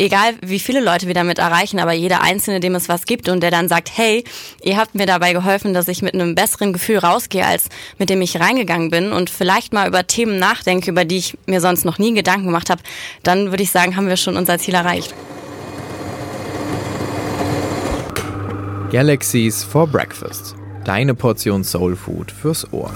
egal wie viele Leute wir damit erreichen, aber jeder Einzelne, dem es was gibt und der dann sagt, hey, ihr habt mir dabei geholfen, dass ich mit einem besseren Gefühl rausgehe, als mit dem ich reingegangen bin und vielleicht mal über Themen nachdenke, über die ich mir sonst noch nie Gedanken gemacht habe, dann würde ich sagen, haben wir schon unser Ziel erreicht. Galaxies for Breakfast. Deine Portion Soul Food fürs Ohr.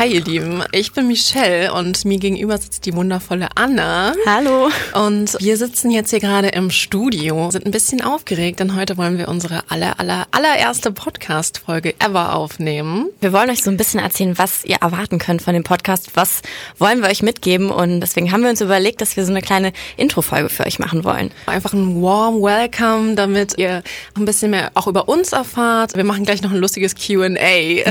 Hi ihr Lieben, ich bin Michelle und mir gegenüber sitzt die wundervolle Anna. Hallo. Und wir sitzen jetzt hier gerade im Studio, sind ein bisschen aufgeregt, denn heute wollen wir unsere aller, aller, allererste Podcast-Folge ever aufnehmen. Wir wollen euch so ein bisschen erzählen, was ihr erwarten könnt von dem Podcast, was wollen wir euch mitgeben und deswegen haben wir uns überlegt, dass wir so eine kleine Intro-Folge für euch machen wollen. Einfach ein warm Welcome, damit ihr ein bisschen mehr auch über uns erfahrt. Wir machen gleich noch ein lustiges Q&A.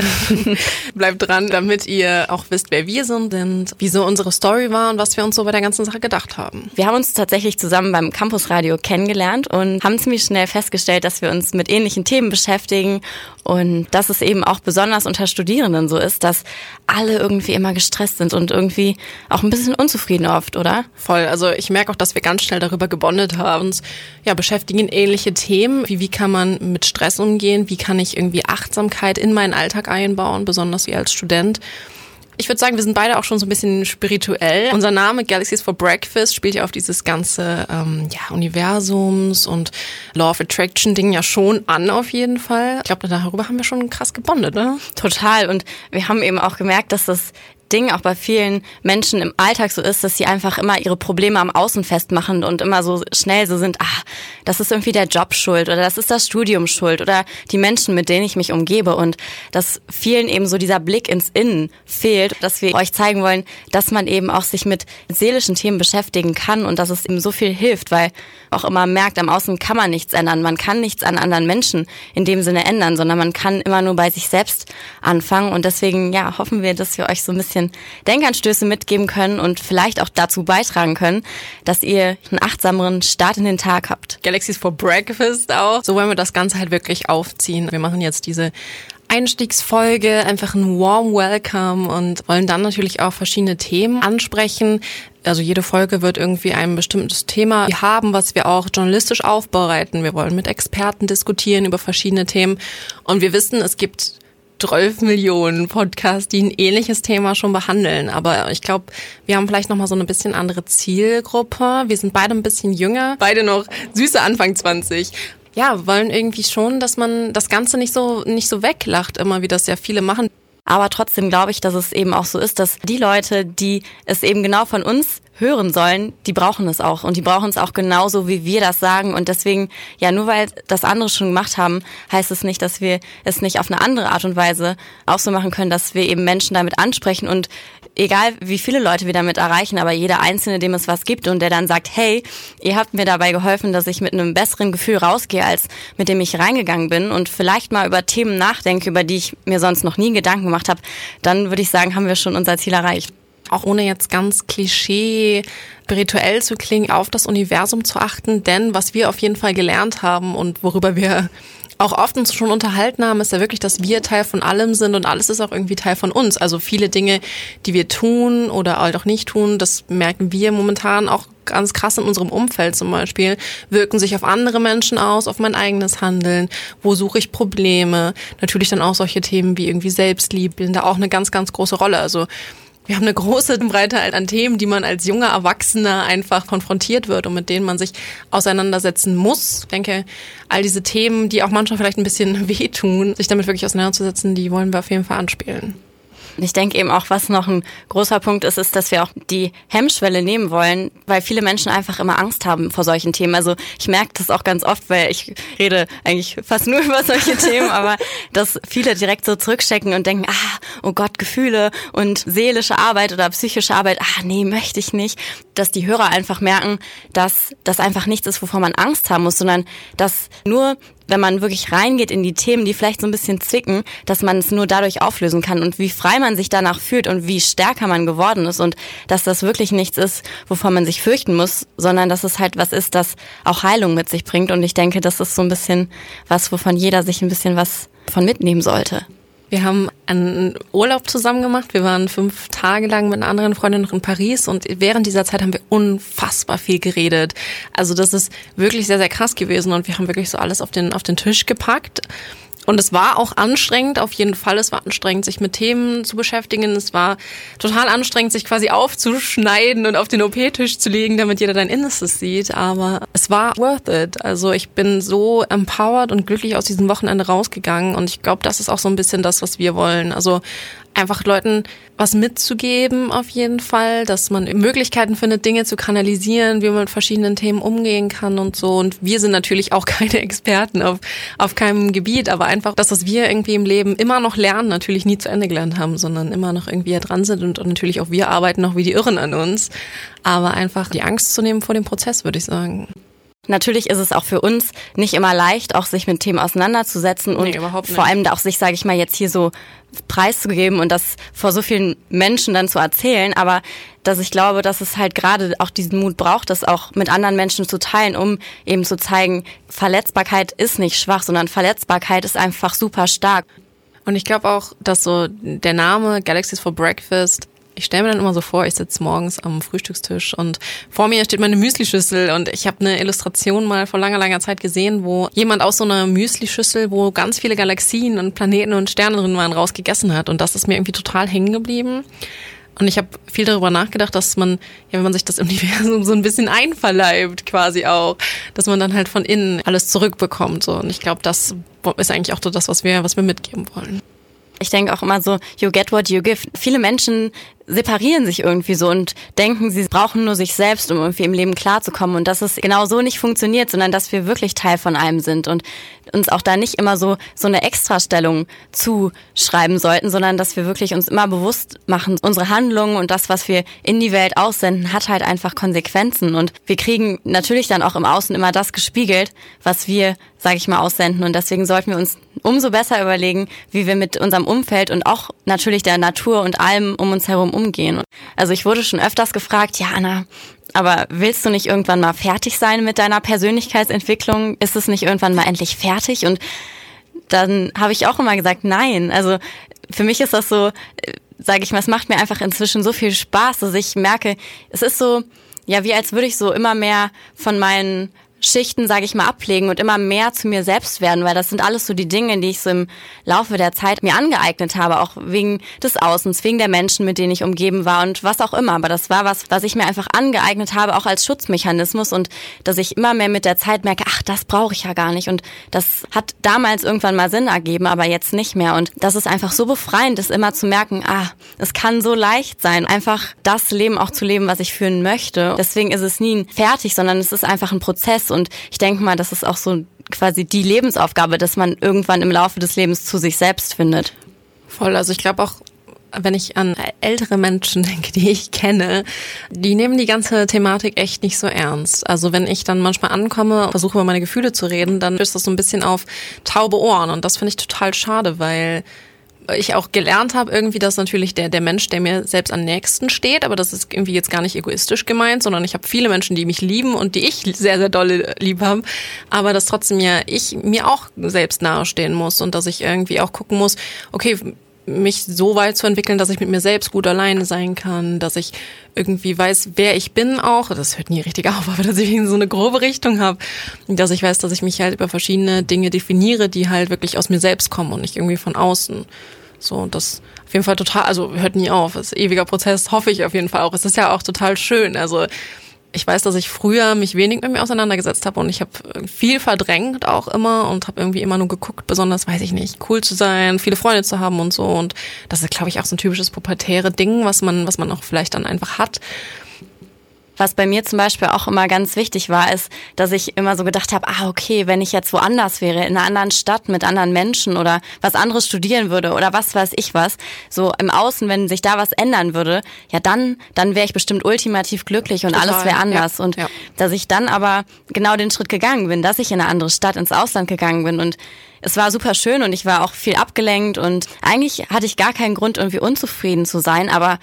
Bleibt dran, damit ihr ihr auch wisst, wer wir sind und wieso unsere Story war und was wir uns so bei der ganzen Sache gedacht haben. Wir haben uns tatsächlich zusammen beim Campusradio kennengelernt und haben ziemlich schnell festgestellt, dass wir uns mit ähnlichen Themen beschäftigen und dass es eben auch besonders unter Studierenden so ist, dass alle irgendwie immer gestresst sind und irgendwie auch ein bisschen unzufrieden oft, oder? Voll. Also ich merke auch, dass wir ganz schnell darüber gebondet haben. Uns ja, beschäftigen ähnliche Themen. Wie, wie kann man mit Stress umgehen? Wie kann ich irgendwie Achtsamkeit in meinen Alltag einbauen, besonders wie als Student? Ich würde sagen, wir sind beide auch schon so ein bisschen spirituell. Unser Name Galaxies for Breakfast spielt ja auf dieses ganze ähm, ja, Universums und Law of Attraction Ding ja schon an auf jeden Fall. Ich glaube, darüber haben wir schon krass gebondet, ne? Total. Und wir haben eben auch gemerkt, dass das Ding auch bei vielen Menschen im Alltag so ist, dass sie einfach immer ihre Probleme am Außen festmachen und immer so schnell so sind, ah, das ist irgendwie der Job schuld oder das ist das Studium schuld oder die Menschen, mit denen ich mich umgebe. Und dass vielen eben so dieser Blick ins Innen fehlt, dass wir euch zeigen wollen, dass man eben auch sich mit seelischen Themen beschäftigen kann und dass es eben so viel hilft, weil auch immer merkt, am Außen kann man nichts ändern, man kann nichts an anderen Menschen in dem Sinne ändern, sondern man kann immer nur bei sich selbst anfangen. Und deswegen, ja, hoffen wir, dass wir euch so ein bisschen bisschen Denkanstöße mitgeben können und vielleicht auch dazu beitragen können, dass ihr einen achtsameren Start in den Tag habt. Galaxies for Breakfast auch. So wollen wir das Ganze halt wirklich aufziehen. Wir machen jetzt diese Einstiegsfolge, einfach ein warm Welcome und wollen dann natürlich auch verschiedene Themen ansprechen. Also jede Folge wird irgendwie ein bestimmtes Thema haben, was wir auch journalistisch aufbereiten. Wir wollen mit Experten diskutieren über verschiedene Themen und wir wissen, es gibt 12 Millionen Podcasts, die ein ähnliches Thema schon behandeln. Aber ich glaube, wir haben vielleicht nochmal so eine bisschen andere Zielgruppe. Wir sind beide ein bisschen jünger, beide noch süße Anfang 20 ja, wollen irgendwie schon, dass man das Ganze nicht so, nicht so weglacht, immer wie das ja viele machen. Aber trotzdem glaube ich, dass es eben auch so ist, dass die Leute, die es eben genau von uns hören sollen, die brauchen es auch und die brauchen es auch genauso, wie wir das sagen. Und deswegen, ja, nur weil das andere schon gemacht haben, heißt es nicht, dass wir es nicht auf eine andere Art und Weise auch so machen können, dass wir eben Menschen damit ansprechen und egal wie viele Leute wir damit erreichen, aber jeder Einzelne, dem es was gibt und der dann sagt, hey, ihr habt mir dabei geholfen, dass ich mit einem besseren Gefühl rausgehe, als mit dem ich reingegangen bin und vielleicht mal über Themen nachdenke, über die ich mir sonst noch nie Gedanken gemacht habe, dann würde ich sagen, haben wir schon unser Ziel erreicht auch ohne jetzt ganz klischee spirituell zu klingen, auf das Universum zu achten. Denn was wir auf jeden Fall gelernt haben und worüber wir auch oft uns schon unterhalten haben, ist ja wirklich, dass wir Teil von allem sind und alles ist auch irgendwie Teil von uns. Also viele Dinge, die wir tun oder halt auch nicht tun, das merken wir momentan auch ganz krass in unserem Umfeld zum Beispiel, wirken sich auf andere Menschen aus, auf mein eigenes Handeln, wo suche ich Probleme. Natürlich dann auch solche Themen wie irgendwie Selbstliebe da auch eine ganz, ganz große Rolle. Also wir haben eine große Breite an Themen, die man als junger Erwachsener einfach konfrontiert wird und mit denen man sich auseinandersetzen muss. Ich denke, all diese Themen, die auch manchmal vielleicht ein bisschen wehtun, sich damit wirklich auseinanderzusetzen, die wollen wir auf jeden Fall anspielen. Ich denke eben auch, was noch ein großer Punkt ist, ist, dass wir auch die Hemmschwelle nehmen wollen, weil viele Menschen einfach immer Angst haben vor solchen Themen. Also ich merke das auch ganz oft, weil ich rede eigentlich fast nur über solche Themen, aber dass viele direkt so zurückstecken und denken, ah, oh Gott, Gefühle und seelische Arbeit oder psychische Arbeit, ah, nee, möchte ich nicht. Dass die Hörer einfach merken, dass das einfach nichts ist, wovor man Angst haben muss, sondern dass nur wenn man wirklich reingeht in die Themen, die vielleicht so ein bisschen zwicken, dass man es nur dadurch auflösen kann und wie frei man sich danach fühlt und wie stärker man geworden ist und dass das wirklich nichts ist, wovon man sich fürchten muss, sondern dass es halt was ist, das auch Heilung mit sich bringt. Und ich denke, das ist so ein bisschen was, wovon jeder sich ein bisschen was von mitnehmen sollte. Wir haben einen Urlaub zusammen gemacht. Wir waren fünf Tage lang mit einer anderen Freundin noch in Paris und während dieser Zeit haben wir unfassbar viel geredet. Also das ist wirklich sehr, sehr krass gewesen und wir haben wirklich so alles auf den, auf den Tisch gepackt. Und es war auch anstrengend, auf jeden Fall. Es war anstrengend, sich mit Themen zu beschäftigen. Es war total anstrengend, sich quasi aufzuschneiden und auf den OP-Tisch zu legen, damit jeder dein Innerstes sieht. Aber es war worth it. Also ich bin so empowered und glücklich aus diesem Wochenende rausgegangen. Und ich glaube, das ist auch so ein bisschen das, was wir wollen. Also einfach Leuten was mitzugeben auf jeden Fall, dass man Möglichkeiten findet, Dinge zu kanalisieren, wie man mit verschiedenen Themen umgehen kann und so. Und wir sind natürlich auch keine Experten auf, auf keinem Gebiet, aber einfach das, was wir irgendwie im Leben immer noch lernen, natürlich nie zu Ende gelernt haben, sondern immer noch irgendwie dran sind und natürlich auch wir arbeiten noch wie die Irren an uns. Aber einfach die Angst zu nehmen vor dem Prozess, würde ich sagen. Natürlich ist es auch für uns nicht immer leicht, auch sich mit Themen auseinanderzusetzen und nee, vor allem auch sich, sage ich mal, jetzt hier so preiszugeben und das vor so vielen Menschen dann zu erzählen. Aber dass ich glaube, dass es halt gerade auch diesen Mut braucht, das auch mit anderen Menschen zu teilen, um eben zu zeigen, Verletzbarkeit ist nicht schwach, sondern Verletzbarkeit ist einfach super stark. Und ich glaube auch, dass so der Name Galaxies for Breakfast ich stelle mir dann immer so vor, ich sitze morgens am Frühstückstisch und vor mir steht meine Müslischüssel und ich habe eine Illustration mal vor langer, langer Zeit gesehen, wo jemand aus so einer Müslischüssel, wo ganz viele Galaxien und Planeten und Sterne drin waren, rausgegessen hat. Und das ist mir irgendwie total hängen geblieben. Und ich habe viel darüber nachgedacht, dass man, ja, wenn man sich das Universum so ein bisschen einverleibt, quasi auch, dass man dann halt von innen alles zurückbekommt. So. Und ich glaube, das ist eigentlich auch so das, was wir, was wir mitgeben wollen. Ich denke auch immer so, you get what you give. Viele Menschen separieren sich irgendwie so und denken, sie brauchen nur sich selbst, um irgendwie im Leben klarzukommen und dass es genau so nicht funktioniert, sondern dass wir wirklich Teil von einem sind und uns auch da nicht immer so, so eine Extrastellung zuschreiben sollten, sondern dass wir wirklich uns immer bewusst machen, unsere Handlungen und das, was wir in die Welt aussenden, hat halt einfach Konsequenzen und wir kriegen natürlich dann auch im Außen immer das gespiegelt, was wir, sage ich mal, aussenden und deswegen sollten wir uns umso besser überlegen, wie wir mit unserem Umfeld und auch natürlich der Natur und allem um uns herum umgehen. Also ich wurde schon öfters gefragt, ja Anna, aber willst du nicht irgendwann mal fertig sein mit deiner Persönlichkeitsentwicklung? Ist es nicht irgendwann mal endlich fertig? Und dann habe ich auch immer gesagt, nein. Also für mich ist das so, äh, sage ich mal, es macht mir einfach inzwischen so viel Spaß, dass ich merke, es ist so, ja, wie als würde ich so immer mehr von meinen Schichten, sage ich mal, ablegen und immer mehr zu mir selbst werden, weil das sind alles so die Dinge, die ich so im Laufe der Zeit mir angeeignet habe, auch wegen des Außens, wegen der Menschen, mit denen ich umgeben war und was auch immer. Aber das war was, was ich mir einfach angeeignet habe, auch als Schutzmechanismus und dass ich immer mehr mit der Zeit merke, ach, das brauche ich ja gar nicht. Und das hat damals irgendwann mal Sinn ergeben, aber jetzt nicht mehr. Und das ist einfach so befreiend, das immer zu merken, ah, es kann so leicht sein, einfach das Leben auch zu leben, was ich führen möchte. Deswegen ist es nie fertig, sondern es ist einfach ein Prozess und ich denke mal, das ist auch so quasi die Lebensaufgabe, dass man irgendwann im Laufe des Lebens zu sich selbst findet. Voll, also ich glaube auch, wenn ich an ältere Menschen denke, die ich kenne, die nehmen die ganze Thematik echt nicht so ernst. Also wenn ich dann manchmal ankomme und versuche über meine Gefühle zu reden, dann ist das so ein bisschen auf taube Ohren und das finde ich total schade, weil ich auch gelernt habe, irgendwie, dass natürlich der, der Mensch, der mir selbst am nächsten steht, aber das ist irgendwie jetzt gar nicht egoistisch gemeint, sondern ich habe viele Menschen, die mich lieben und die ich sehr, sehr dolle lieb habe, aber dass trotzdem ja ich mir auch selbst nahestehen muss und dass ich irgendwie auch gucken muss, okay, mich so weit zu entwickeln, dass ich mit mir selbst gut alleine sein kann, dass ich irgendwie weiß, wer ich bin auch. Das hört nie richtig auf, aber dass ich so eine grobe Richtung habe. Dass ich weiß, dass ich mich halt über verschiedene Dinge definiere, die halt wirklich aus mir selbst kommen und nicht irgendwie von außen. So, und das auf jeden Fall total, also hört nie auf. Das ist ewiger Prozess, hoffe ich auf jeden Fall auch. Es ist ja auch total schön. Also ich weiß, dass ich früher mich wenig mit mir auseinandergesetzt habe und ich habe viel verdrängt auch immer und habe irgendwie immer nur geguckt, besonders, weiß ich nicht, cool zu sein, viele Freunde zu haben und so. Und das ist, glaube ich, auch so ein typisches pubertäre Ding, was man, was man auch vielleicht dann einfach hat. Was bei mir zum Beispiel auch immer ganz wichtig war, ist, dass ich immer so gedacht habe, ah, okay, wenn ich jetzt woanders wäre, in einer anderen Stadt mit anderen Menschen oder was anderes studieren würde oder was weiß ich was, so im Außen, wenn sich da was ändern würde, ja dann, dann wäre ich bestimmt ultimativ glücklich und Total, alles wäre anders. Ja, und ja. dass ich dann aber genau den Schritt gegangen bin, dass ich in eine andere Stadt, ins Ausland gegangen bin und es war super schön und ich war auch viel abgelenkt und eigentlich hatte ich gar keinen Grund, irgendwie unzufrieden zu sein, aber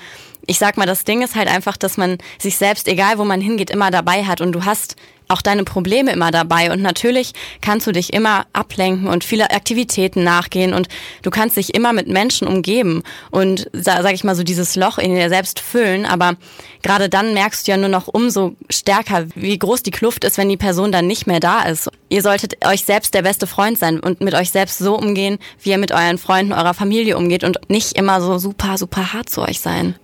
ich sag mal, das Ding ist halt einfach, dass man sich selbst, egal wo man hingeht, immer dabei hat und du hast auch deine Probleme immer dabei und natürlich kannst du dich immer ablenken und viele Aktivitäten nachgehen und du kannst dich immer mit Menschen umgeben und sag ich mal so dieses Loch in dir selbst füllen, aber gerade dann merkst du ja nur noch umso stärker, wie groß die Kluft ist, wenn die Person dann nicht mehr da ist. Ihr solltet euch selbst der beste Freund sein und mit euch selbst so umgehen, wie ihr mit euren Freunden, eurer Familie umgeht und nicht immer so super, super hart zu euch sein.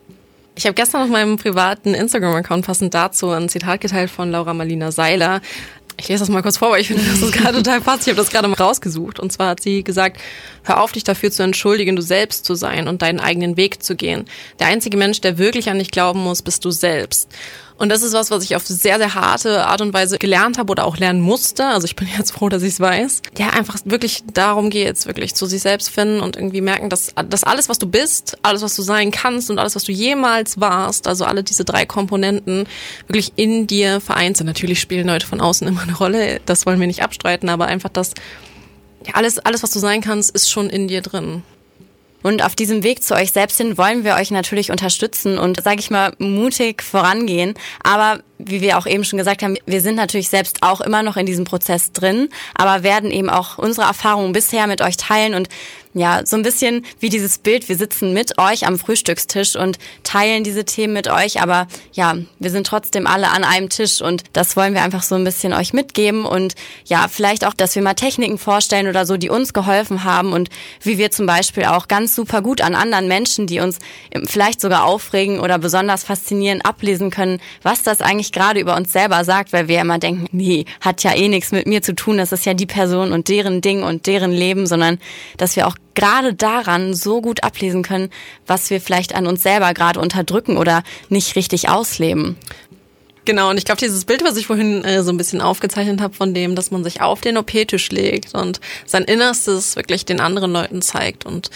Ich habe gestern auf meinem privaten Instagram-Account passend dazu ein Zitat geteilt von Laura Marlina Seiler. Ich lese das mal kurz vor, weil ich finde, das ist gerade total passt. Ich habe das gerade mal rausgesucht. Und zwar hat sie gesagt, hör auf, dich dafür zu entschuldigen, du selbst zu sein und deinen eigenen Weg zu gehen. Der einzige Mensch, der wirklich an dich glauben muss, bist du selbst. Und das ist was, was ich auf sehr, sehr harte Art und Weise gelernt habe oder auch lernen musste. Also ich bin jetzt froh, dass ich es weiß. Ja, einfach wirklich darum geht es wirklich zu sich selbst finden und irgendwie merken, dass, dass alles, was du bist, alles, was du sein kannst und alles, was du jemals warst, also alle diese drei Komponenten wirklich in dir vereint sind. Natürlich spielen Leute von außen immer eine Rolle. Das wollen wir nicht abstreiten, aber einfach das, ja, alles, alles, was du sein kannst, ist schon in dir drin. Und auf diesem Weg zu euch selbst hin wollen wir euch natürlich unterstützen und, sage ich mal, mutig vorangehen. Aber wie wir auch eben schon gesagt haben, wir sind natürlich selbst auch immer noch in diesem Prozess drin, aber werden eben auch unsere Erfahrungen bisher mit euch teilen und ja, so ein bisschen wie dieses Bild, wir sitzen mit euch am Frühstückstisch und teilen diese Themen mit euch, aber ja, wir sind trotzdem alle an einem Tisch und das wollen wir einfach so ein bisschen euch mitgeben und ja, vielleicht auch, dass wir mal Techniken vorstellen oder so, die uns geholfen haben und wie wir zum Beispiel auch ganz super gut an anderen Menschen, die uns vielleicht sogar aufregen oder besonders faszinieren, ablesen können, was das eigentlich gerade über uns selber sagt, weil wir immer denken, nee, hat ja eh nichts mit mir zu tun, das ist ja die Person und deren Ding und deren Leben, sondern dass wir auch gerade daran so gut ablesen können, was wir vielleicht an uns selber gerade unterdrücken oder nicht richtig ausleben. Genau, und ich glaube, dieses Bild, was ich vorhin äh, so ein bisschen aufgezeichnet habe, von dem, dass man sich auf den OP-Tisch legt und sein Innerstes wirklich den anderen Leuten zeigt und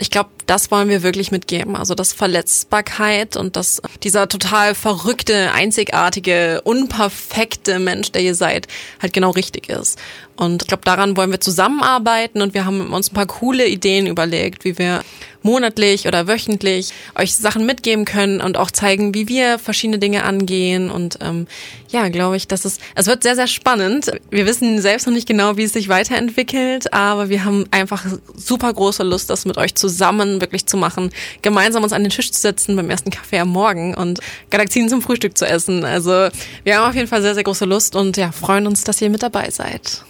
ich glaube, das wollen wir wirklich mitgeben. Also das Verletzbarkeit und das, dieser total verrückte, einzigartige, unperfekte Mensch, der ihr seid, halt genau richtig ist. Und ich glaube, daran wollen wir zusammenarbeiten und wir haben uns ein paar coole Ideen überlegt, wie wir monatlich oder wöchentlich euch Sachen mitgeben können und auch zeigen, wie wir verschiedene Dinge angehen. Und ähm, ja, glaube ich, dass es, es wird sehr, sehr spannend. Wir wissen selbst noch nicht genau, wie es sich weiterentwickelt, aber wir haben einfach super große Lust, das mit euch zusammen wirklich zu machen, gemeinsam uns an den Tisch zu setzen beim ersten Kaffee am Morgen und Galaxien zum Frühstück zu essen. Also wir haben auf jeden Fall sehr, sehr große Lust und ja, freuen uns, dass ihr mit dabei seid.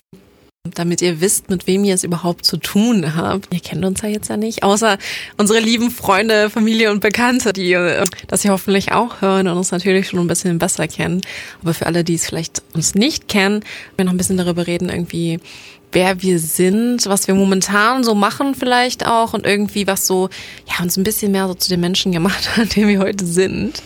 Damit ihr wisst, mit wem ihr es überhaupt zu tun habt. Ihr kennt uns ja jetzt ja nicht, außer unsere lieben Freunde, Familie und Bekannte, die äh, das hier hoffentlich auch hören und uns natürlich schon ein bisschen besser kennen. Aber für alle, die es vielleicht uns nicht kennen, wir noch ein bisschen darüber reden, irgendwie, wer wir sind, was wir momentan so machen vielleicht auch und irgendwie was so, ja, uns ein bisschen mehr so zu den Menschen gemacht hat, die wir heute sind.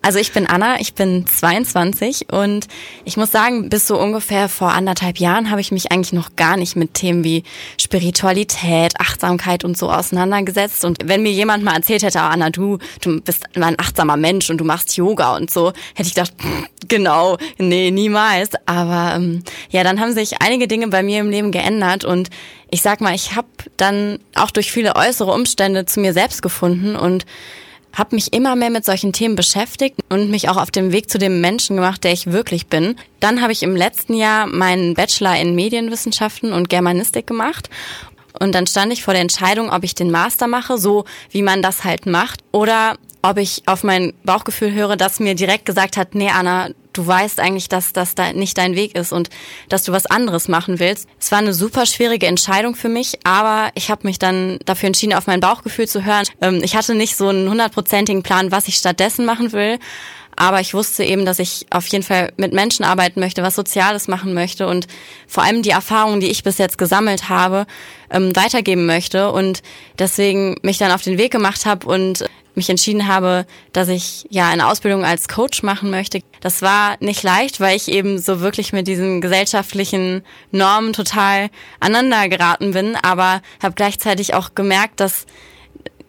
Also ich bin Anna, ich bin 22 und ich muss sagen, bis so ungefähr vor anderthalb Jahren habe ich mich eigentlich noch gar nicht mit Themen wie Spiritualität, Achtsamkeit und so auseinandergesetzt. Und wenn mir jemand mal erzählt hätte, oh Anna, du, du bist ein achtsamer Mensch und du machst Yoga und so, hätte ich gedacht, genau, nee, niemals. Aber ähm, ja, dann haben sich einige Dinge bei mir im Leben geändert und ich sag mal, ich habe dann auch durch viele äußere Umstände zu mir selbst gefunden und habe mich immer mehr mit solchen Themen beschäftigt und mich auch auf dem Weg zu dem Menschen gemacht, der ich wirklich bin. Dann habe ich im letzten Jahr meinen Bachelor in Medienwissenschaften und Germanistik gemacht. Und dann stand ich vor der Entscheidung, ob ich den Master mache, so wie man das halt macht, oder ob ich auf mein Bauchgefühl höre, das mir direkt gesagt hat, nee Anna, du weißt eigentlich, dass das da nicht dein Weg ist und dass du was anderes machen willst. Es war eine super schwierige Entscheidung für mich, aber ich habe mich dann dafür entschieden, auf mein Bauchgefühl zu hören. Ähm, ich hatte nicht so einen hundertprozentigen Plan, was ich stattdessen machen will. Aber ich wusste eben, dass ich auf jeden Fall mit Menschen arbeiten möchte, was Soziales machen möchte und vor allem die Erfahrungen, die ich bis jetzt gesammelt habe, ähm, weitergeben möchte und deswegen mich dann auf den Weg gemacht habe und mich entschieden habe, dass ich ja eine Ausbildung als Coach machen möchte. Das war nicht leicht, weil ich eben so wirklich mit diesen gesellschaftlichen Normen total aneinander geraten bin, aber habe gleichzeitig auch gemerkt, dass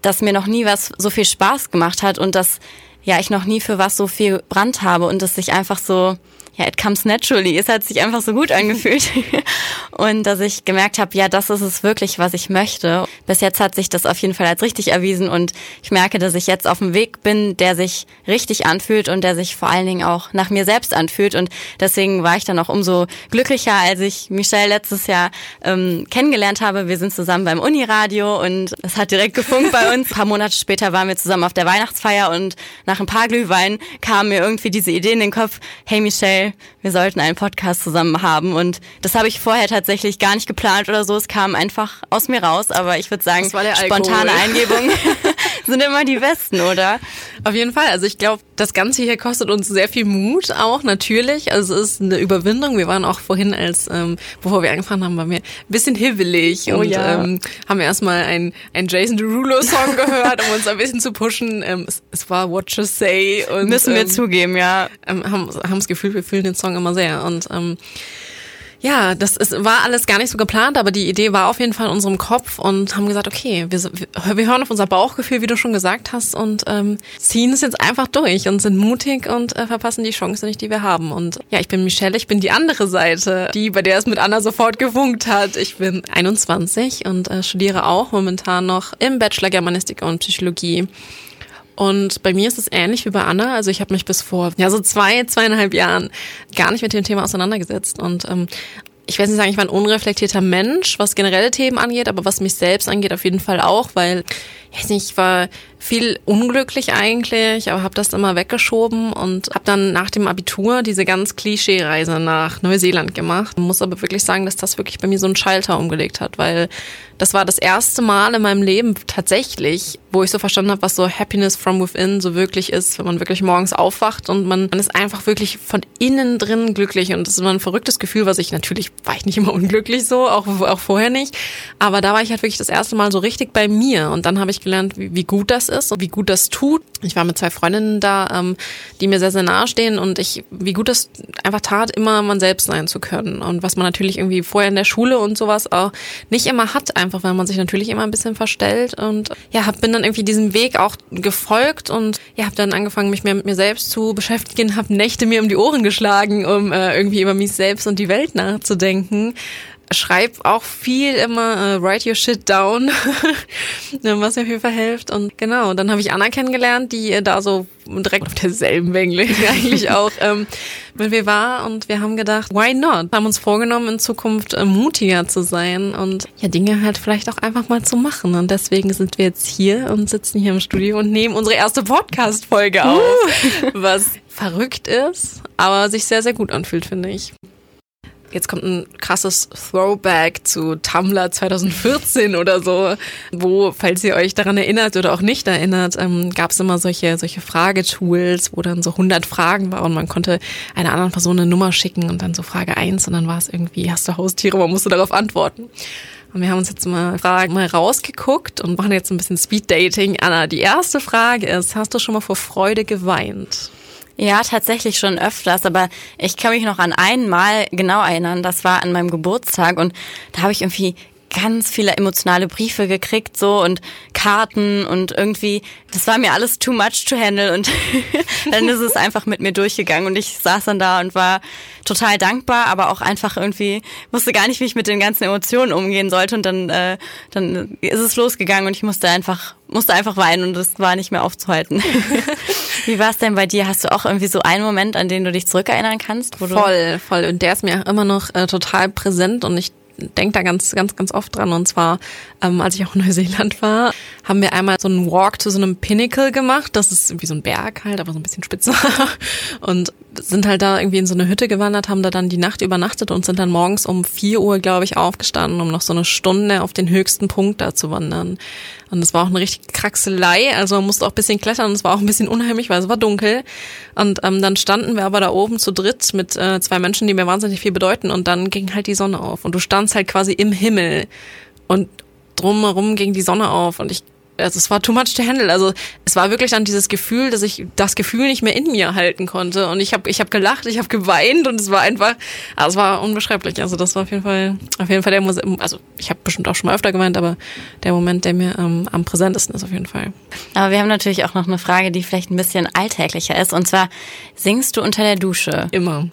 dass mir noch nie was so viel Spaß gemacht hat und dass ja, ich noch nie für was so viel Brand habe und es sich einfach so ja, it comes naturally. Es hat sich einfach so gut angefühlt. und dass ich gemerkt habe, ja, das ist es wirklich, was ich möchte. Bis jetzt hat sich das auf jeden Fall als richtig erwiesen und ich merke, dass ich jetzt auf dem Weg bin, der sich richtig anfühlt und der sich vor allen Dingen auch nach mir selbst anfühlt. Und deswegen war ich dann auch umso glücklicher, als ich Michelle letztes Jahr ähm, kennengelernt habe. Wir sind zusammen beim Uniradio und es hat direkt gefunkt bei uns. Ein paar Monate später waren wir zusammen auf der Weihnachtsfeier und nach ein paar Glühwein kam mir irgendwie diese Idee in den Kopf, hey Michelle, wir sollten einen Podcast zusammen haben. Und das habe ich vorher tatsächlich gar nicht geplant oder so. Es kam einfach aus mir raus. Aber ich würde sagen, spontane Eingebungen sind immer die besten, oder? Auf jeden Fall. Also ich glaube, das Ganze hier kostet uns sehr viel Mut auch, natürlich. Also es ist eine Überwindung. Wir waren auch vorhin, als ähm, bevor wir angefangen haben, waren wir ein bisschen hibbelig oh, und ja. ähm, haben erstmal einen, einen Jason Derulo-Song gehört, um uns ein bisschen zu pushen. Ähm, es, es war What You Say. Und, Müssen wir ähm, zugeben, ja. Ähm, haben, haben das Gefühl, wir fühlen den Song immer sehr. Und ähm, ja, das ist, war alles gar nicht so geplant, aber die Idee war auf jeden Fall in unserem Kopf und haben gesagt, okay, wir, wir hören auf unser Bauchgefühl, wie du schon gesagt hast, und ähm, ziehen es jetzt einfach durch und sind mutig und äh, verpassen die Chance nicht, die wir haben. Und ja, ich bin Michelle, ich bin die andere Seite, die, bei der es mit Anna sofort gewunkt hat. Ich bin 21 und äh, studiere auch momentan noch im Bachelor Germanistik und Psychologie und bei mir ist es ähnlich wie bei Anna. Also ich habe mich bis vor ja so zwei, zweieinhalb Jahren gar nicht mit dem Thema auseinandergesetzt. Und ähm, ich weiß nicht sagen, ich war ein unreflektierter Mensch, was generelle Themen angeht, aber was mich selbst angeht, auf jeden Fall auch, weil ich weiß nicht, ich war viel unglücklich eigentlich, aber habe das immer weggeschoben und habe dann nach dem Abitur diese ganz Klischee-Reise nach Neuseeland gemacht. Muss aber wirklich sagen, dass das wirklich bei mir so einen Schalter umgelegt hat, weil das war das erste Mal in meinem Leben tatsächlich, wo ich so verstanden habe, was so Happiness from within so wirklich ist, wenn man wirklich morgens aufwacht und man, man ist einfach wirklich von innen drin glücklich und das ist immer ein verrücktes Gefühl, was ich natürlich war ich nicht immer unglücklich so, auch, auch vorher nicht, aber da war ich halt wirklich das erste Mal so richtig bei mir und dann habe ich gelernt, wie, wie gut das ist und wie gut das tut. Ich war mit zwei Freundinnen da, ähm, die mir sehr, sehr nahe stehen und ich, wie gut das einfach tat, immer man selbst sein zu können. Und was man natürlich irgendwie vorher in der Schule und sowas auch nicht immer hat, einfach weil man sich natürlich immer ein bisschen verstellt. Und ja, hab, bin dann irgendwie diesem Weg auch gefolgt und ja, habe dann angefangen, mich mehr mit mir selbst zu beschäftigen, habe Nächte mir um die Ohren geschlagen, um äh, irgendwie über mich selbst und die Welt nachzudenken schreib auch viel immer uh, write your shit down, was mir auf jeden Fall hilft. Und genau, dann habe ich Anna kennengelernt, die äh, da so direkt auf derselben Wellenlänge eigentlich auch ähm, mit mir war. Und wir haben gedacht, why not? Haben uns vorgenommen, in Zukunft äh, mutiger zu sein und ja, Dinge halt vielleicht auch einfach mal zu machen. Und deswegen sind wir jetzt hier und sitzen hier im Studio und nehmen unsere erste Podcast-Folge auf, uh. was verrückt ist, aber sich sehr, sehr gut anfühlt, finde ich. Jetzt kommt ein krasses Throwback zu Tumblr 2014 oder so, wo, falls ihr euch daran erinnert oder auch nicht erinnert, ähm, gab es immer solche, solche Fragetools, wo dann so 100 Fragen waren und man konnte einer anderen Person eine Nummer schicken und dann so Frage 1 und dann war es irgendwie, hast du Haustiere, man musste darauf antworten. Und wir haben uns jetzt mal Fragen mal rausgeguckt und machen jetzt ein bisschen Speed Dating. Anna, die erste Frage ist, hast du schon mal vor Freude geweint? Ja, tatsächlich schon öfters, aber ich kann mich noch an einmal genau erinnern, das war an meinem Geburtstag und da habe ich irgendwie ganz viele emotionale Briefe gekriegt so und Karten und irgendwie das war mir alles too much to handle und dann ist es einfach mit mir durchgegangen und ich saß dann da und war total dankbar, aber auch einfach irgendwie wusste gar nicht, wie ich mit den ganzen Emotionen umgehen sollte und dann äh, dann ist es losgegangen und ich musste einfach musste einfach weinen und es war nicht mehr aufzuhalten. wie war es denn bei dir? Hast du auch irgendwie so einen Moment, an den du dich zurückerinnern kannst? voll, voll und der ist mir immer noch äh, total präsent und ich denke da ganz, ganz, ganz oft dran. Und zwar, ähm, als ich auch in Neuseeland war, haben wir einmal so einen Walk zu so einem Pinnacle gemacht. Das ist wie so ein Berg halt, aber so ein bisschen spitzer. Und sind halt da irgendwie in so eine Hütte gewandert, haben da dann die Nacht übernachtet und sind dann morgens um vier Uhr, glaube ich, aufgestanden, um noch so eine Stunde auf den höchsten Punkt da zu wandern. Und es war auch eine richtige Kraxelei, also man musste auch ein bisschen klettern und es war auch ein bisschen unheimlich, weil es war dunkel. Und ähm, dann standen wir aber da oben zu dritt mit äh, zwei Menschen, die mir wahnsinnig viel bedeuten und dann ging halt die Sonne auf und du standst halt quasi im Himmel und drumherum ging die Sonne auf und ich also es war too much to handle. Also es war wirklich dann dieses Gefühl, dass ich das Gefühl nicht mehr in mir halten konnte. Und ich habe ich hab gelacht, ich habe geweint und es war einfach, also es war unbeschreiblich. Also das war auf jeden Fall, auf jeden Fall der Moment, also ich habe bestimmt auch schon mal öfter geweint, aber der Moment, der mir ähm, am präsentesten ist auf jeden Fall. Aber wir haben natürlich auch noch eine Frage, die vielleicht ein bisschen alltäglicher ist. Und zwar, singst du unter der Dusche? Immer.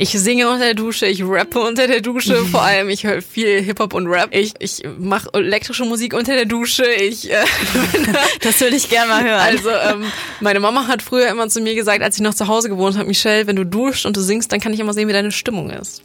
Ich singe unter der Dusche, ich rappe unter der Dusche, vor allem ich höre viel Hip-Hop und Rap. Ich, ich mache elektrische Musik unter der Dusche. Ich, äh, das würde ich gerne mal hören. Also ähm, meine Mama hat früher immer zu mir gesagt, als ich noch zu Hause gewohnt habe, Michelle, wenn du duscht und du singst, dann kann ich immer sehen, wie deine Stimmung ist.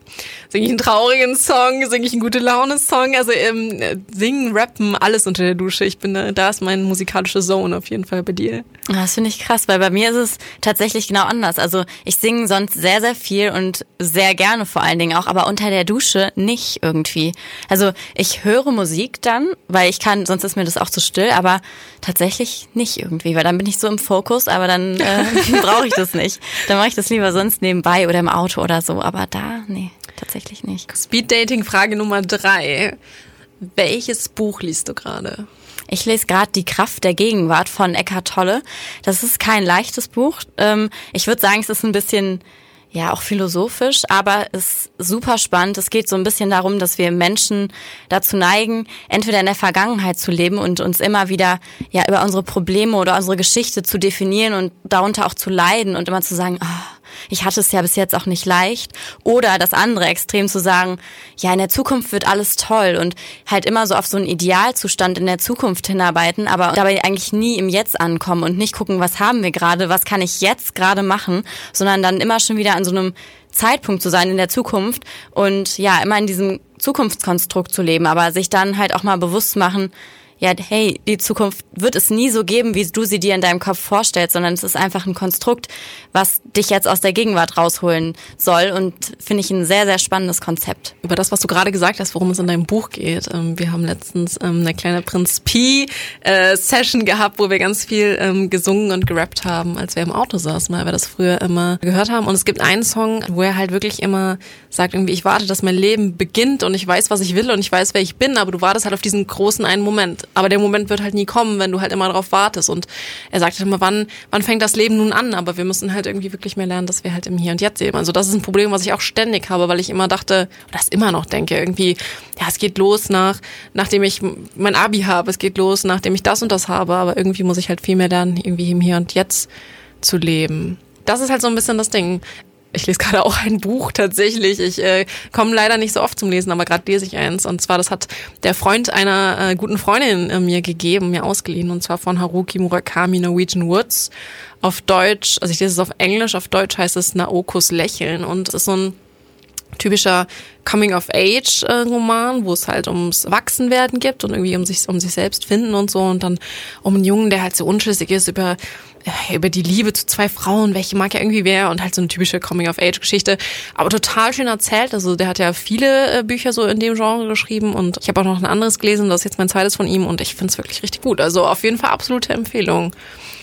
Singe ich einen traurigen Song, singe ich einen gute Laune Song, also ähm, singen, rappen, alles unter der Dusche. Ich bin da, da ist mein musikalische Zone auf jeden Fall bei dir. Das finde ich krass, weil bei mir ist es tatsächlich genau anders. Also ich singe sonst sehr, sehr viel und sehr gerne vor allen Dingen auch, aber unter der Dusche nicht irgendwie. Also ich höre Musik dann, weil ich kann, sonst ist mir das auch zu still, aber tatsächlich nicht irgendwie, weil dann bin ich so im Fokus, aber dann äh, brauche ich das nicht. Dann mache ich das lieber sonst nebenbei oder im Auto oder so, aber da, nee, tatsächlich nicht. Speed Dating Frage Nummer drei. Welches Buch liest du gerade? Ich lese gerade Die Kraft der Gegenwart von Eckhart Tolle. Das ist kein leichtes Buch. Ähm, ich würde sagen, es ist ein bisschen ja auch philosophisch, aber ist super spannend. Es geht so ein bisschen darum, dass wir Menschen dazu neigen, entweder in der Vergangenheit zu leben und uns immer wieder ja über unsere Probleme oder unsere Geschichte zu definieren und darunter auch zu leiden und immer zu sagen, oh, ich hatte es ja bis jetzt auch nicht leicht. Oder das andere Extrem zu sagen, ja, in der Zukunft wird alles toll und halt immer so auf so einen Idealzustand in der Zukunft hinarbeiten, aber dabei eigentlich nie im Jetzt ankommen und nicht gucken, was haben wir gerade, was kann ich jetzt gerade machen, sondern dann immer schon wieder an so einem Zeitpunkt zu sein in der Zukunft und ja, immer in diesem Zukunftskonstrukt zu leben, aber sich dann halt auch mal bewusst machen, ja, hey, die Zukunft wird es nie so geben, wie du sie dir in deinem Kopf vorstellst, sondern es ist einfach ein Konstrukt, was dich jetzt aus der Gegenwart rausholen soll und finde ich ein sehr, sehr spannendes Konzept. Über das, was du gerade gesagt hast, worum es in deinem Buch geht. Ähm, wir haben letztens ähm, eine kleine Prinz Pi äh, Session gehabt, wo wir ganz viel ähm, gesungen und gerappt haben, als wir im Auto saßen, weil wir das früher immer gehört haben. Und es gibt einen Song, wo er halt wirklich immer sagt irgendwie, ich warte, dass mein Leben beginnt und ich weiß, was ich will und ich weiß, wer ich bin, aber du wartest halt auf diesen großen einen Moment. Aber der Moment wird halt nie kommen, wenn du halt immer darauf wartest. Und er sagt halt immer, wann, wann fängt das Leben nun an? Aber wir müssen halt irgendwie wirklich mehr lernen, dass wir halt im Hier und Jetzt leben. Also das ist ein Problem, was ich auch ständig habe, weil ich immer dachte, oder das immer noch denke, irgendwie, ja, es geht los nach, nachdem ich mein Abi habe, es geht los, nachdem ich das und das habe, aber irgendwie muss ich halt viel mehr lernen, irgendwie im Hier und Jetzt zu leben. Das ist halt so ein bisschen das Ding. Ich lese gerade auch ein Buch tatsächlich. Ich äh, komme leider nicht so oft zum Lesen, aber gerade lese ich eins. Und zwar, das hat der Freund einer äh, guten Freundin äh, mir gegeben, mir ausgeliehen. Und zwar von Haruki Murakami, Norwegian Woods. Auf Deutsch, also ich lese es auf Englisch, auf Deutsch heißt es Naokos Lächeln. Und es ist so ein typischer Coming-of-Age-Roman, wo es halt ums Wachsenwerden gibt und irgendwie um sich, um sich selbst finden und so. Und dann um einen Jungen, der halt so unschlüssig ist über über die Liebe zu zwei Frauen, welche mag er irgendwie wer und halt so eine typische Coming-of-Age-Geschichte, aber total schön erzählt. Also der hat ja viele äh, Bücher so in dem Genre geschrieben und ich habe auch noch ein anderes gelesen, das ist jetzt mein zweites von ihm und ich finde es wirklich richtig gut. Also auf jeden Fall absolute Empfehlung.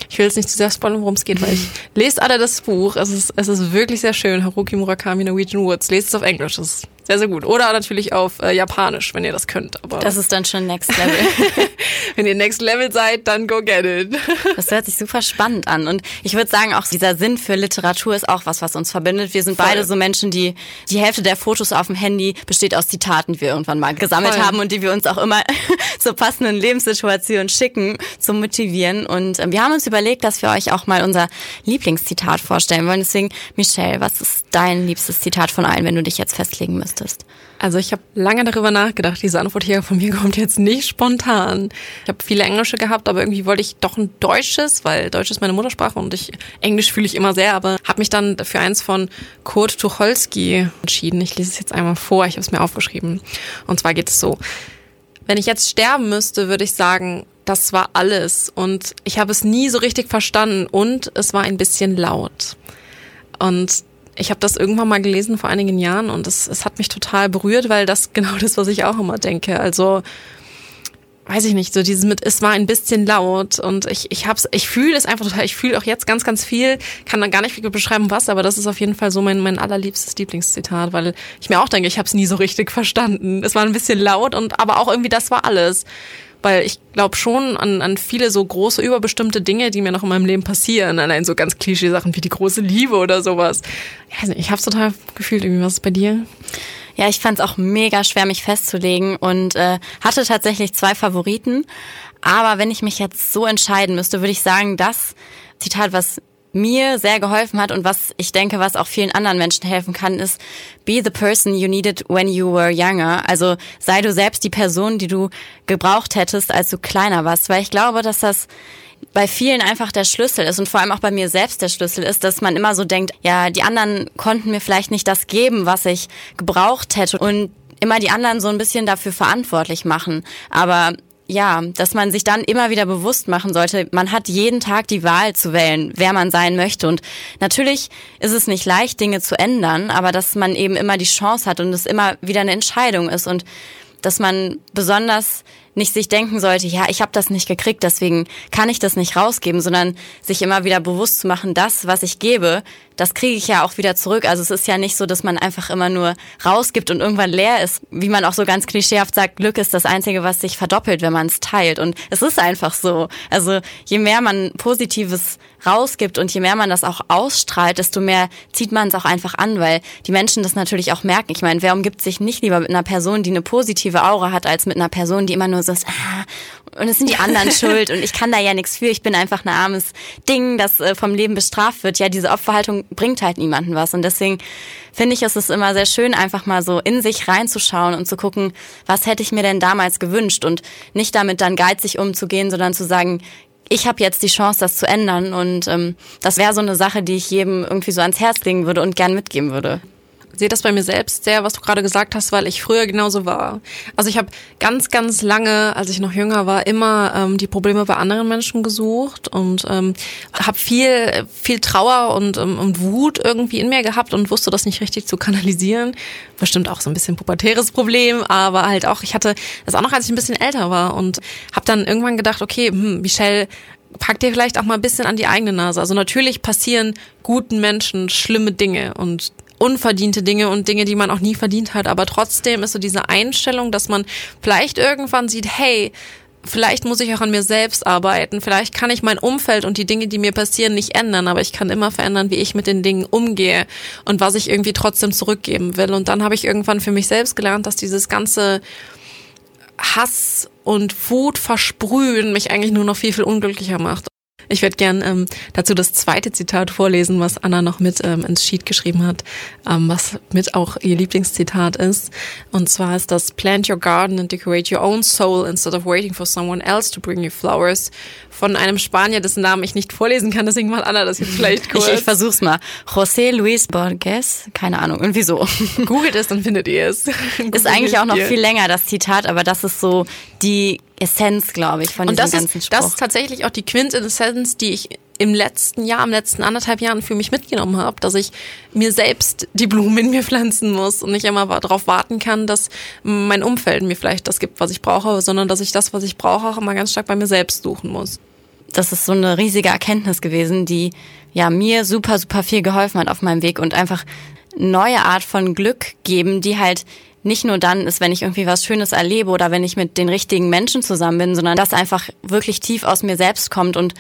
Ich will jetzt nicht zu sehr spoilern, worum es geht, weil ich lese alle das Buch. Es ist, es ist wirklich sehr schön. Haruki Murakami, Norwegian Woods. Lest es auf Englisch. Das ist sehr, sehr gut. Oder natürlich auf äh, Japanisch, wenn ihr das könnt. Aber das ist dann schon Next Level. wenn ihr Next Level seid, dann go get it. das hört sich super spannend an. Und ich würde sagen, auch dieser Sinn für Literatur ist auch was, was uns verbindet. Wir sind Voll. beide so Menschen, die die Hälfte der Fotos auf dem Handy besteht aus Zitaten, die wir irgendwann mal gesammelt Voll. haben und die wir uns auch immer zur passenden Lebenssituation schicken, zum Motivieren. Und äh, wir haben uns überlegt, dass wir euch auch mal unser Lieblingszitat vorstellen wollen. Deswegen, Michelle, was ist dein liebstes Zitat von allen, wenn du dich jetzt festlegen müsstest? Möchtest? Also ich habe lange darüber nachgedacht. Diese Antwort hier von mir kommt jetzt nicht spontan. Ich habe viele Englische gehabt, aber irgendwie wollte ich doch ein Deutsches, weil Deutsch ist meine Muttersprache und ich Englisch fühle ich immer sehr, aber habe mich dann für eins von Kurt Tucholsky entschieden. Ich lese es jetzt einmal vor, ich habe es mir aufgeschrieben. Und zwar geht es so. Wenn ich jetzt sterben müsste, würde ich sagen, das war alles und ich habe es nie so richtig verstanden und es war ein bisschen laut. Und ich habe das irgendwann mal gelesen vor einigen Jahren und es, es hat mich total berührt, weil das genau das, was ich auch immer denke. Also weiß ich nicht, so dieses mit, es war ein bisschen laut und ich, ich hab's, ich fühle es einfach total, ich fühle auch jetzt ganz, ganz viel, kann dann gar nicht beschreiben, was, aber das ist auf jeden Fall so mein, mein allerliebstes Lieblingszitat, weil ich mir auch denke, ich habe es nie so richtig verstanden. Es war ein bisschen laut und aber auch irgendwie, das war alles. Weil ich glaube schon an, an viele so große, überbestimmte Dinge, die mir noch in meinem Leben passieren. Allein so ganz Klischee-Sachen wie die große Liebe oder sowas. Ich habe total gefühlt, irgendwie, was ist bei dir? Ja, ich fand es auch mega schwer, mich festzulegen und äh, hatte tatsächlich zwei Favoriten. Aber wenn ich mich jetzt so entscheiden müsste, würde ich sagen, das Zitat, was mir sehr geholfen hat und was ich denke, was auch vielen anderen Menschen helfen kann, ist be the person you needed when you were younger. Also sei du selbst die Person, die du gebraucht hättest, als du kleiner warst. Weil ich glaube, dass das bei vielen einfach der Schlüssel ist und vor allem auch bei mir selbst der Schlüssel ist, dass man immer so denkt, ja, die anderen konnten mir vielleicht nicht das geben, was ich gebraucht hätte und immer die anderen so ein bisschen dafür verantwortlich machen. Aber ja, dass man sich dann immer wieder bewusst machen sollte, man hat jeden Tag die Wahl zu wählen, wer man sein möchte. Und natürlich ist es nicht leicht, Dinge zu ändern, aber dass man eben immer die Chance hat und es immer wieder eine Entscheidung ist und dass man besonders nicht sich denken sollte, ja, ich habe das nicht gekriegt, deswegen kann ich das nicht rausgeben, sondern sich immer wieder bewusst zu machen, das, was ich gebe, das kriege ich ja auch wieder zurück. Also es ist ja nicht so, dass man einfach immer nur rausgibt und irgendwann leer ist. Wie man auch so ganz klischeehaft sagt, Glück ist das Einzige, was sich verdoppelt, wenn man es teilt. Und es ist einfach so. Also je mehr man Positives rausgibt und je mehr man das auch ausstrahlt, desto mehr zieht man es auch einfach an, weil die Menschen das natürlich auch merken. Ich meine, wer umgibt sich nicht lieber mit einer Person, die eine positive Aura hat, als mit einer Person, die immer nur so ist, ah, und es sind die anderen schuld und ich kann da ja nichts für, ich bin einfach ein armes Ding, das äh, vom Leben bestraft wird. Ja, diese Opferhaltung bringt halt niemanden was und deswegen finde ich, ist es immer sehr schön, einfach mal so in sich reinzuschauen und zu gucken, was hätte ich mir denn damals gewünscht und nicht damit dann geizig umzugehen, sondern zu sagen, ich habe jetzt die Chance, das zu ändern. Und ähm, das wäre so eine Sache, die ich jedem irgendwie so ans Herz legen würde und gern mitgeben würde sehe das bei mir selbst sehr, was du gerade gesagt hast, weil ich früher genauso war. Also ich habe ganz, ganz lange, als ich noch jünger war, immer ähm, die Probleme bei anderen Menschen gesucht und ähm, habe viel, viel Trauer und, ähm, und Wut irgendwie in mir gehabt und wusste das nicht richtig zu kanalisieren. Bestimmt auch so ein bisschen pubertäres Problem, aber halt auch, ich hatte das auch noch, als ich ein bisschen älter war und habe dann irgendwann gedacht, okay, hm, Michelle, pack dir vielleicht auch mal ein bisschen an die eigene Nase. Also natürlich passieren guten Menschen schlimme Dinge und unverdiente Dinge und Dinge, die man auch nie verdient hat. Aber trotzdem ist so diese Einstellung, dass man vielleicht irgendwann sieht, hey, vielleicht muss ich auch an mir selbst arbeiten, vielleicht kann ich mein Umfeld und die Dinge, die mir passieren, nicht ändern, aber ich kann immer verändern, wie ich mit den Dingen umgehe und was ich irgendwie trotzdem zurückgeben will. Und dann habe ich irgendwann für mich selbst gelernt, dass dieses ganze Hass und Wut versprühen mich eigentlich nur noch viel, viel unglücklicher macht. Ich werde gern ähm, dazu das zweite Zitat vorlesen, was Anna noch mit ähm, ins Sheet geschrieben hat, ähm, was mit auch ihr Lieblingszitat ist. Und zwar ist das Plant your garden and decorate your own soul instead of waiting for someone else to bring you flowers von einem Spanier, dessen Namen ich nicht vorlesen kann, deswegen mal Anna das jetzt vielleicht kurz. Ich, ich versuch's mal. José Luis Borges, keine Ahnung, irgendwie so. Googelt es, dann findet ihr es. ist eigentlich auch noch viel länger, das Zitat, aber das ist so die Essenz, glaube ich, von Und diesem das ganzen ist, Spruch. Das ist tatsächlich auch die Quintessenz, die ich im letzten Jahr, im letzten anderthalb Jahren für mich mitgenommen habe, dass ich mir selbst die Blumen in mir pflanzen muss und nicht immer darauf warten kann, dass mein Umfeld mir vielleicht das gibt, was ich brauche, sondern dass ich das, was ich brauche, auch immer ganz stark bei mir selbst suchen muss das ist so eine riesige Erkenntnis gewesen, die ja mir super, super viel geholfen hat auf meinem Weg und einfach neue Art von Glück geben, die halt nicht nur dann ist, wenn ich irgendwie was Schönes erlebe oder wenn ich mit den richtigen Menschen zusammen bin, sondern das einfach wirklich tief aus mir selbst kommt und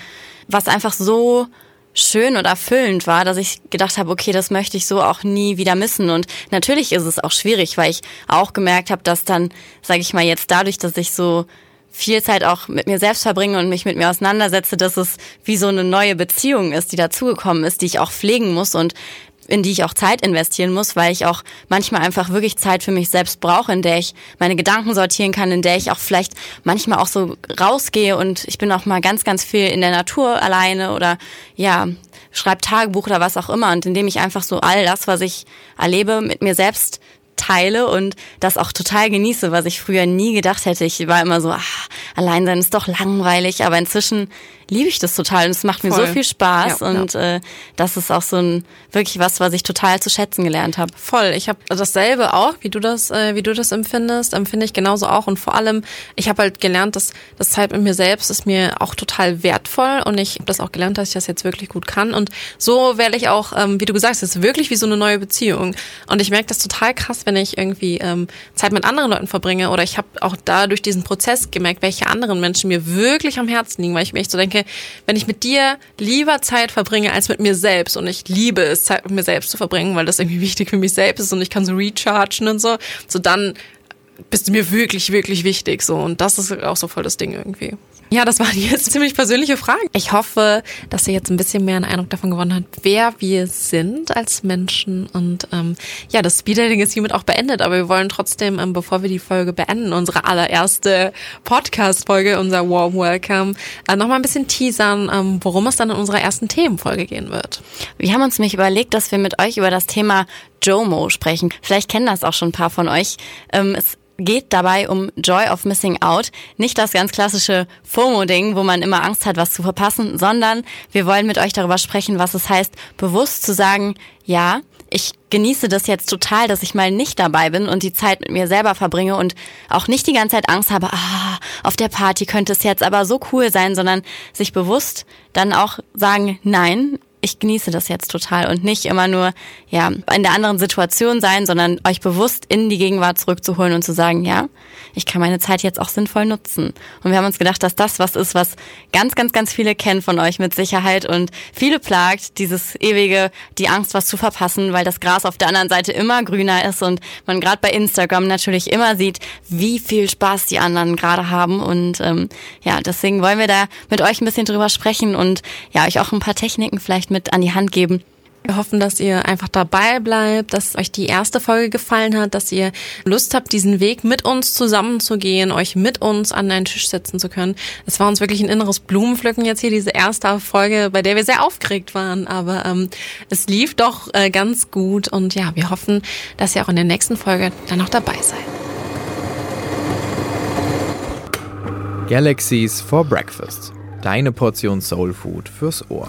was einfach so schön und erfüllend war, dass ich gedacht habe, okay, das möchte ich so auch nie wieder missen. Und natürlich ist es auch schwierig, weil ich auch gemerkt habe, dass dann, sage ich mal jetzt dadurch, dass ich so viel Zeit auch mit mir selbst verbringe und mich mit mir auseinandersetze, dass es wie so eine neue Beziehung ist, die dazugekommen ist, die ich auch pflegen muss und in die ich auch Zeit investieren muss, weil ich auch manchmal einfach wirklich Zeit für mich selbst brauche, in der ich meine Gedanken sortieren kann, in der ich auch vielleicht manchmal auch so rausgehe und ich bin auch mal ganz, ganz viel in der Natur alleine oder ja, schreibe Tagebuch oder was auch immer und indem ich einfach so all das, was ich erlebe, mit mir selbst teile und das auch total genieße, was ich früher nie gedacht hätte. Ich war immer so, ach, allein sein ist doch langweilig, aber inzwischen liebe ich das total und es macht mir Voll. so viel Spaß ja, und ja. Äh, das ist auch so ein wirklich was, was ich total zu schätzen gelernt habe. Voll, ich habe dasselbe auch, wie du das, äh, wie du das empfindest, empfinde ich genauso auch und vor allem, ich habe halt gelernt, dass das Zeit mit mir selbst ist mir auch total wertvoll und ich habe das auch gelernt, dass ich das jetzt wirklich gut kann und so werde ich auch, ähm, wie du gesagt hast, ist wirklich wie so eine neue Beziehung und ich merke das total krass, wenn ich irgendwie ähm, Zeit mit anderen Leuten verbringe oder ich habe auch da durch diesen Prozess gemerkt, welche anderen Menschen mir wirklich am Herzen liegen, weil ich mir echt so denke, wenn ich mit dir lieber Zeit verbringe als mit mir selbst und ich liebe es, Zeit mit mir selbst zu verbringen, weil das irgendwie wichtig für mich selbst ist und ich kann so rechargen und so, so dann bist du mir wirklich, wirklich wichtig. So. Und das ist auch so voll das Ding irgendwie. Ja, das waren jetzt ziemlich persönliche Fragen. Ich hoffe, dass ihr jetzt ein bisschen mehr einen Eindruck davon gewonnen habt, wer wir sind als Menschen. Und ähm, ja, das Speeddating ist hiermit auch beendet, aber wir wollen trotzdem, ähm, bevor wir die Folge beenden, unsere allererste Podcast-Folge, unser Warm Welcome, äh, nochmal ein bisschen teasern, ähm, worum es dann in unserer ersten Themenfolge gehen wird. Wir haben uns nämlich überlegt, dass wir mit euch über das Thema JOMO sprechen. Vielleicht kennen das auch schon ein paar von euch. Ähm, es geht dabei um Joy of Missing Out. Nicht das ganz klassische FOMO-Ding, wo man immer Angst hat, was zu verpassen, sondern wir wollen mit euch darüber sprechen, was es heißt, bewusst zu sagen, ja, ich genieße das jetzt total, dass ich mal nicht dabei bin und die Zeit mit mir selber verbringe und auch nicht die ganze Zeit Angst habe, ah, auf der Party könnte es jetzt aber so cool sein, sondern sich bewusst dann auch sagen, nein, ich genieße das jetzt total und nicht immer nur ja in der anderen Situation sein, sondern euch bewusst in die Gegenwart zurückzuholen und zu sagen, ja, ich kann meine Zeit jetzt auch sinnvoll nutzen. Und wir haben uns gedacht, dass das was ist, was ganz, ganz, ganz viele kennen von euch mit Sicherheit und viele plagt, dieses ewige, die Angst, was zu verpassen, weil das Gras auf der anderen Seite immer grüner ist und man gerade bei Instagram natürlich immer sieht, wie viel Spaß die anderen gerade haben. Und ähm, ja, deswegen wollen wir da mit euch ein bisschen drüber sprechen und ja, euch auch ein paar Techniken vielleicht mit an die Hand geben. Wir hoffen, dass ihr einfach dabei bleibt, dass euch die erste Folge gefallen hat, dass ihr Lust habt, diesen Weg mit uns zusammenzugehen, euch mit uns an einen Tisch setzen zu können. Es war uns wirklich ein inneres Blumenpflücken jetzt hier, diese erste Folge, bei der wir sehr aufgeregt waren, aber ähm, es lief doch äh, ganz gut und ja, wir hoffen, dass ihr auch in der nächsten Folge dann noch dabei seid. Galaxies for Breakfast. Deine Portion Soul Food fürs Ohr.